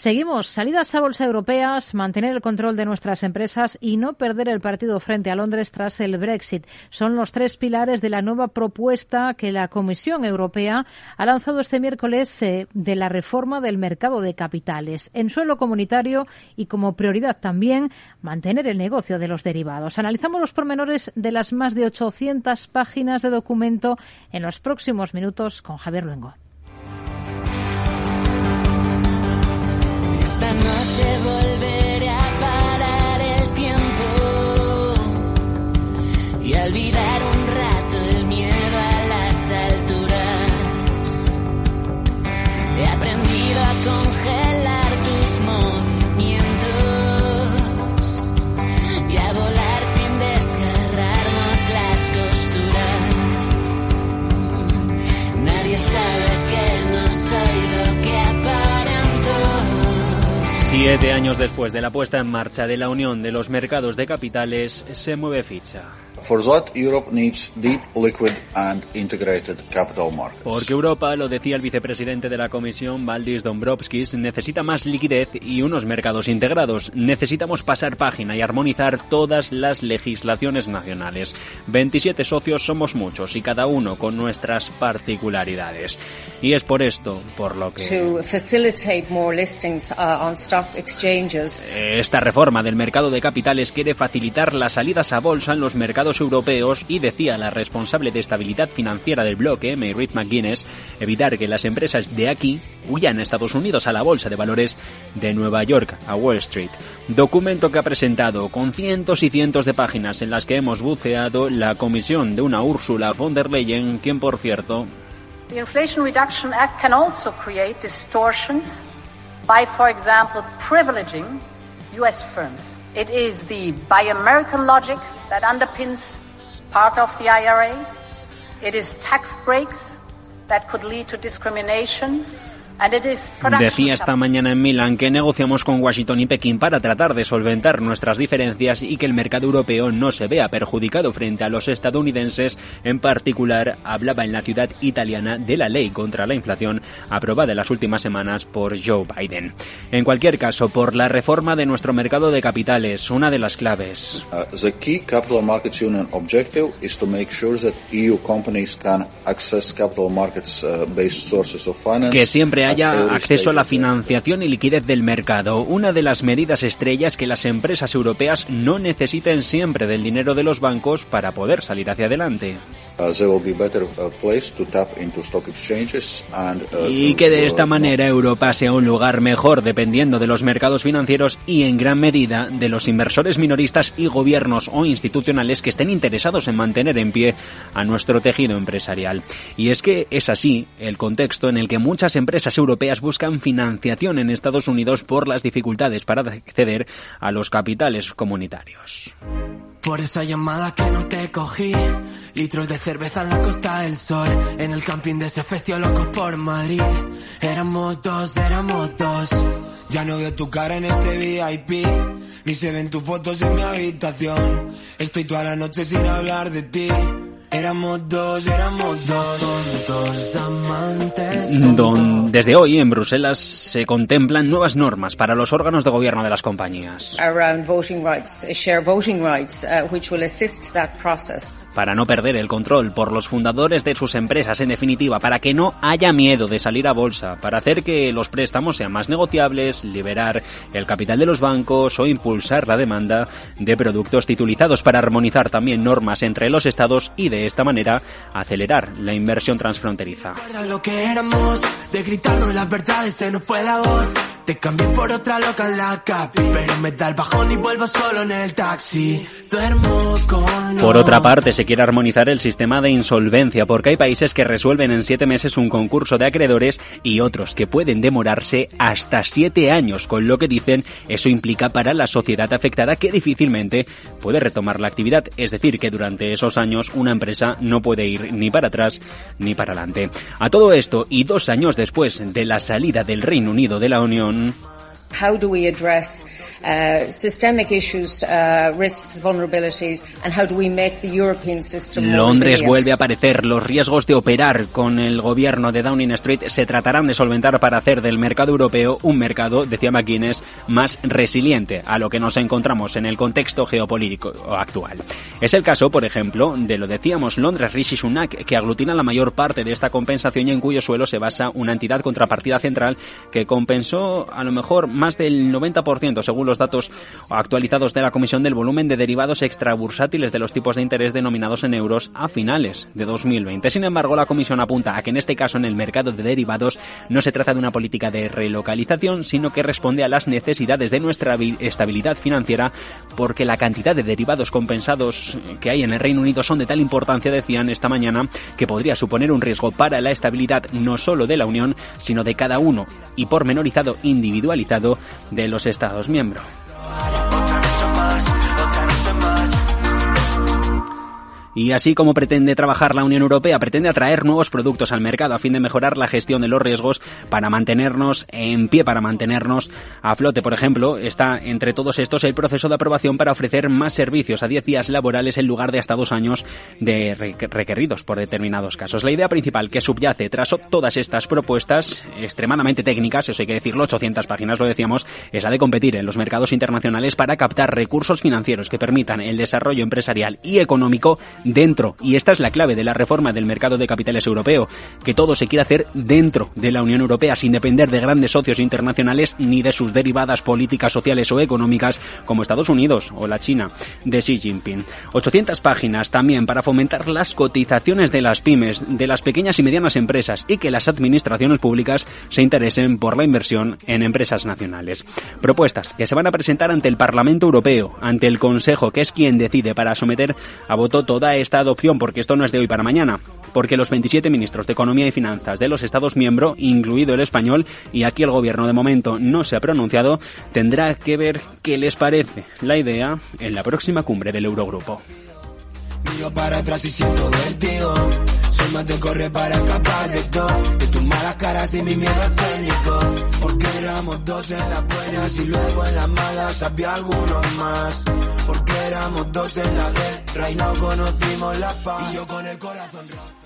Seguimos. Salidas a bolsa europeas, mantener el control de nuestras empresas y no perder el partido frente a Londres tras el Brexit. Son los tres pilares de la nueva propuesta que la Comisión Europea ha lanzado este miércoles eh, de la reforma del mercado de capitales. En suelo comunitario y como prioridad también mantener el negocio de los derivados. Analizamos los pormenores de las más de 800 páginas de documento en los próximos minutos con Javier Luengo. Siete años después de la puesta en marcha de la Unión de los Mercados de Capitales, se mueve ficha. For that, Europe needs deep, liquid and integrated capital markets. Porque Europa, lo decía el vicepresidente de la Comisión, Valdis Dombrovskis, necesita más liquidez y unos mercados integrados. Necesitamos pasar página y armonizar todas las legislaciones nacionales. 27 socios somos muchos y cada uno con nuestras particularidades. Y es por esto, por lo que... to facilitate more listings uh, on stock exchanges. Esta reforma del mercado de capitales quiere facilitar las salidas a bolsa en los mercados europeos y decía la responsable de estabilidad financiera del bloque, Mayrit McGuinness, evitar que las empresas de aquí huyan a Estados Unidos a la bolsa de valores de Nueva York, a Wall Street. Documento que ha presentado con cientos y cientos de páginas en las que hemos buceado la comisión de una Úrsula von der Leyen, quien por cierto U.S. It is the Buy American logic that underpins part of the IRA. It is tax breaks that could lead to discrimination. Decía esta mañana en Milán que negociamos con Washington y Pekín para tratar de solventar nuestras diferencias y que el mercado europeo no se vea perjudicado frente a los estadounidenses. En particular, hablaba en la ciudad italiana de la ley contra la inflación aprobada en las últimas semanas por Joe Biden. En cualquier caso, por la reforma de nuestro mercado de capitales, una de las claves. Uh, the key Capital Markets Union objective is to make sure that EU companies can access capital markets uh, based sources of finance. que siempre haya acceso a la financiación y liquidez del mercado. Una de las medidas estrellas que las empresas europeas no necesiten siempre del dinero de los bancos para poder salir hacia adelante. Uh, uh, uh, Y que de esta manera Europa sea un lugar mejor dependiendo de los mercados financieros y en gran medida de los inversores minoristas y gobiernos o institucionales que estén interesados en mantener en pie a nuestro tejido empresarial. Y es que es así el contexto en el que muchas empresas europeas buscan financiación en Estados Unidos por las dificultades para acceder a los capitales comunitarios. Por esa llamada que no te cogí. Litros de cerveza en la Costa del Sol. En el camping de ese festival locos por Madrid. Éramos dos, éramos dos. Ya no veo tu cara en este VIP Ni se ven tus fotos en mi habitación. Estoy toda la noche sin hablar de ti Éramos dos, éramos dos tontos amantes Don- desde hoy en Bruselas se contemplan nuevas normas para los órganos de gobierno de las compañías. around voting rights, share voting rights, uh, which will assist that process. Para no perder el control por los fundadores de sus empresas, en definitiva, para que no haya miedo de salir a bolsa, para hacer que los préstamos sean más negociables, liberar el capital de los bancos o impulsar la demanda de productos titulizados, para armonizar también normas entre los estados y de esta manera acelerar la inversión transfronteriza. Te cambié por otra loca en la capi, pero me da el bajón y vuelvo solo en el taxi. Duermo con Por otra parte, se quiere armonizar el sistema de insolvencia porque hay países que resuelven en siete meses un concurso de acreedores y otros que pueden demorarse hasta siete años, con lo que dicen eso implica para la sociedad afectada que difícilmente puede retomar la actividad, es decir, que durante esos años una empresa no puede ir ni para atrás ni para adelante. A todo esto, y dos años después de la salida del Reino Unido de la Unión, Mm-hmm. How do we address uh, systemic issues, uh, risks, vulnerabilities, and how do we make the European system more Londres resilient? vuelve a aparecer. Los riesgos de operar con el gobierno de Downing Street se tratarán de solventar para hacer del mercado europeo un mercado, decía McGuinness, más resiliente a lo que nos encontramos en el contexto geopolítico actual. Es el caso, por ejemplo, de lo decíamos Londres Rishi Sunak, que aglutina la mayor parte de esta compensación y en cuyo suelo se basa una entidad contrapartida central que compensó a lo mejor más del 90% según los datos actualizados de la Comisión del volumen de derivados extrabursátiles de los tipos de interés denominados en euros a finales de 2020. Sin embargo, la Comisión apunta a que en este caso en el mercado de derivados no se trata de una política de relocalización, sino que responde a las necesidades de nuestra estabilidad financiera porque la cantidad de derivados compensados que hay en el Reino Unido son de tal importancia, decían esta mañana, que podría suponer un riesgo para la estabilidad no solo de la Unión, sino de cada uno y pormenorizado individualizado de los Estados miembros. Y así como pretende trabajar la Unión Europea, pretende atraer nuevos productos al mercado a fin de mejorar la gestión de los riesgos para mantenernos en pie, para mantenernos a flote. Por ejemplo, está entre todos estos el proceso de aprobación para ofrecer más servicios a 10 días laborales en lugar de hasta dos años de requeridos por determinados casos. La idea principal que subyace tras todas estas propuestas extremadamente técnicas, eso hay que decirlo, 800 páginas lo decíamos, es la de competir en los mercados internacionales para captar recursos financieros que permitan el desarrollo empresarial y económico dentro. Y esta es la clave de la reforma del mercado de capitales europeo, que todo se quiere hacer dentro de la Unión Europea, sin depender de grandes socios internacionales ni de sus derivadas políticas sociales o económicas como Estados Unidos o la China de Xi Jinping. 800 páginas también para fomentar las cotizaciones de las pymes, de las pequeñas y medianas empresas y que las administraciones públicas se interesen por la inversión en empresas nacionales. Propuestas que se van a presentar ante el Parlamento Europeo, ante el Consejo, que es quien decide para someter a voto toda esta adopción, porque esto no es de hoy para mañana, porque los 27 ministros de Economía y Finanzas de los Estados miembros, incluido el español, y aquí el gobierno de momento no se ha pronunciado, tendrá que ver qué les parece la idea en la próxima cumbre del Eurogrupo. Éramos dos en la guerra y no conocimos la paz. Y yo con el corazón roto.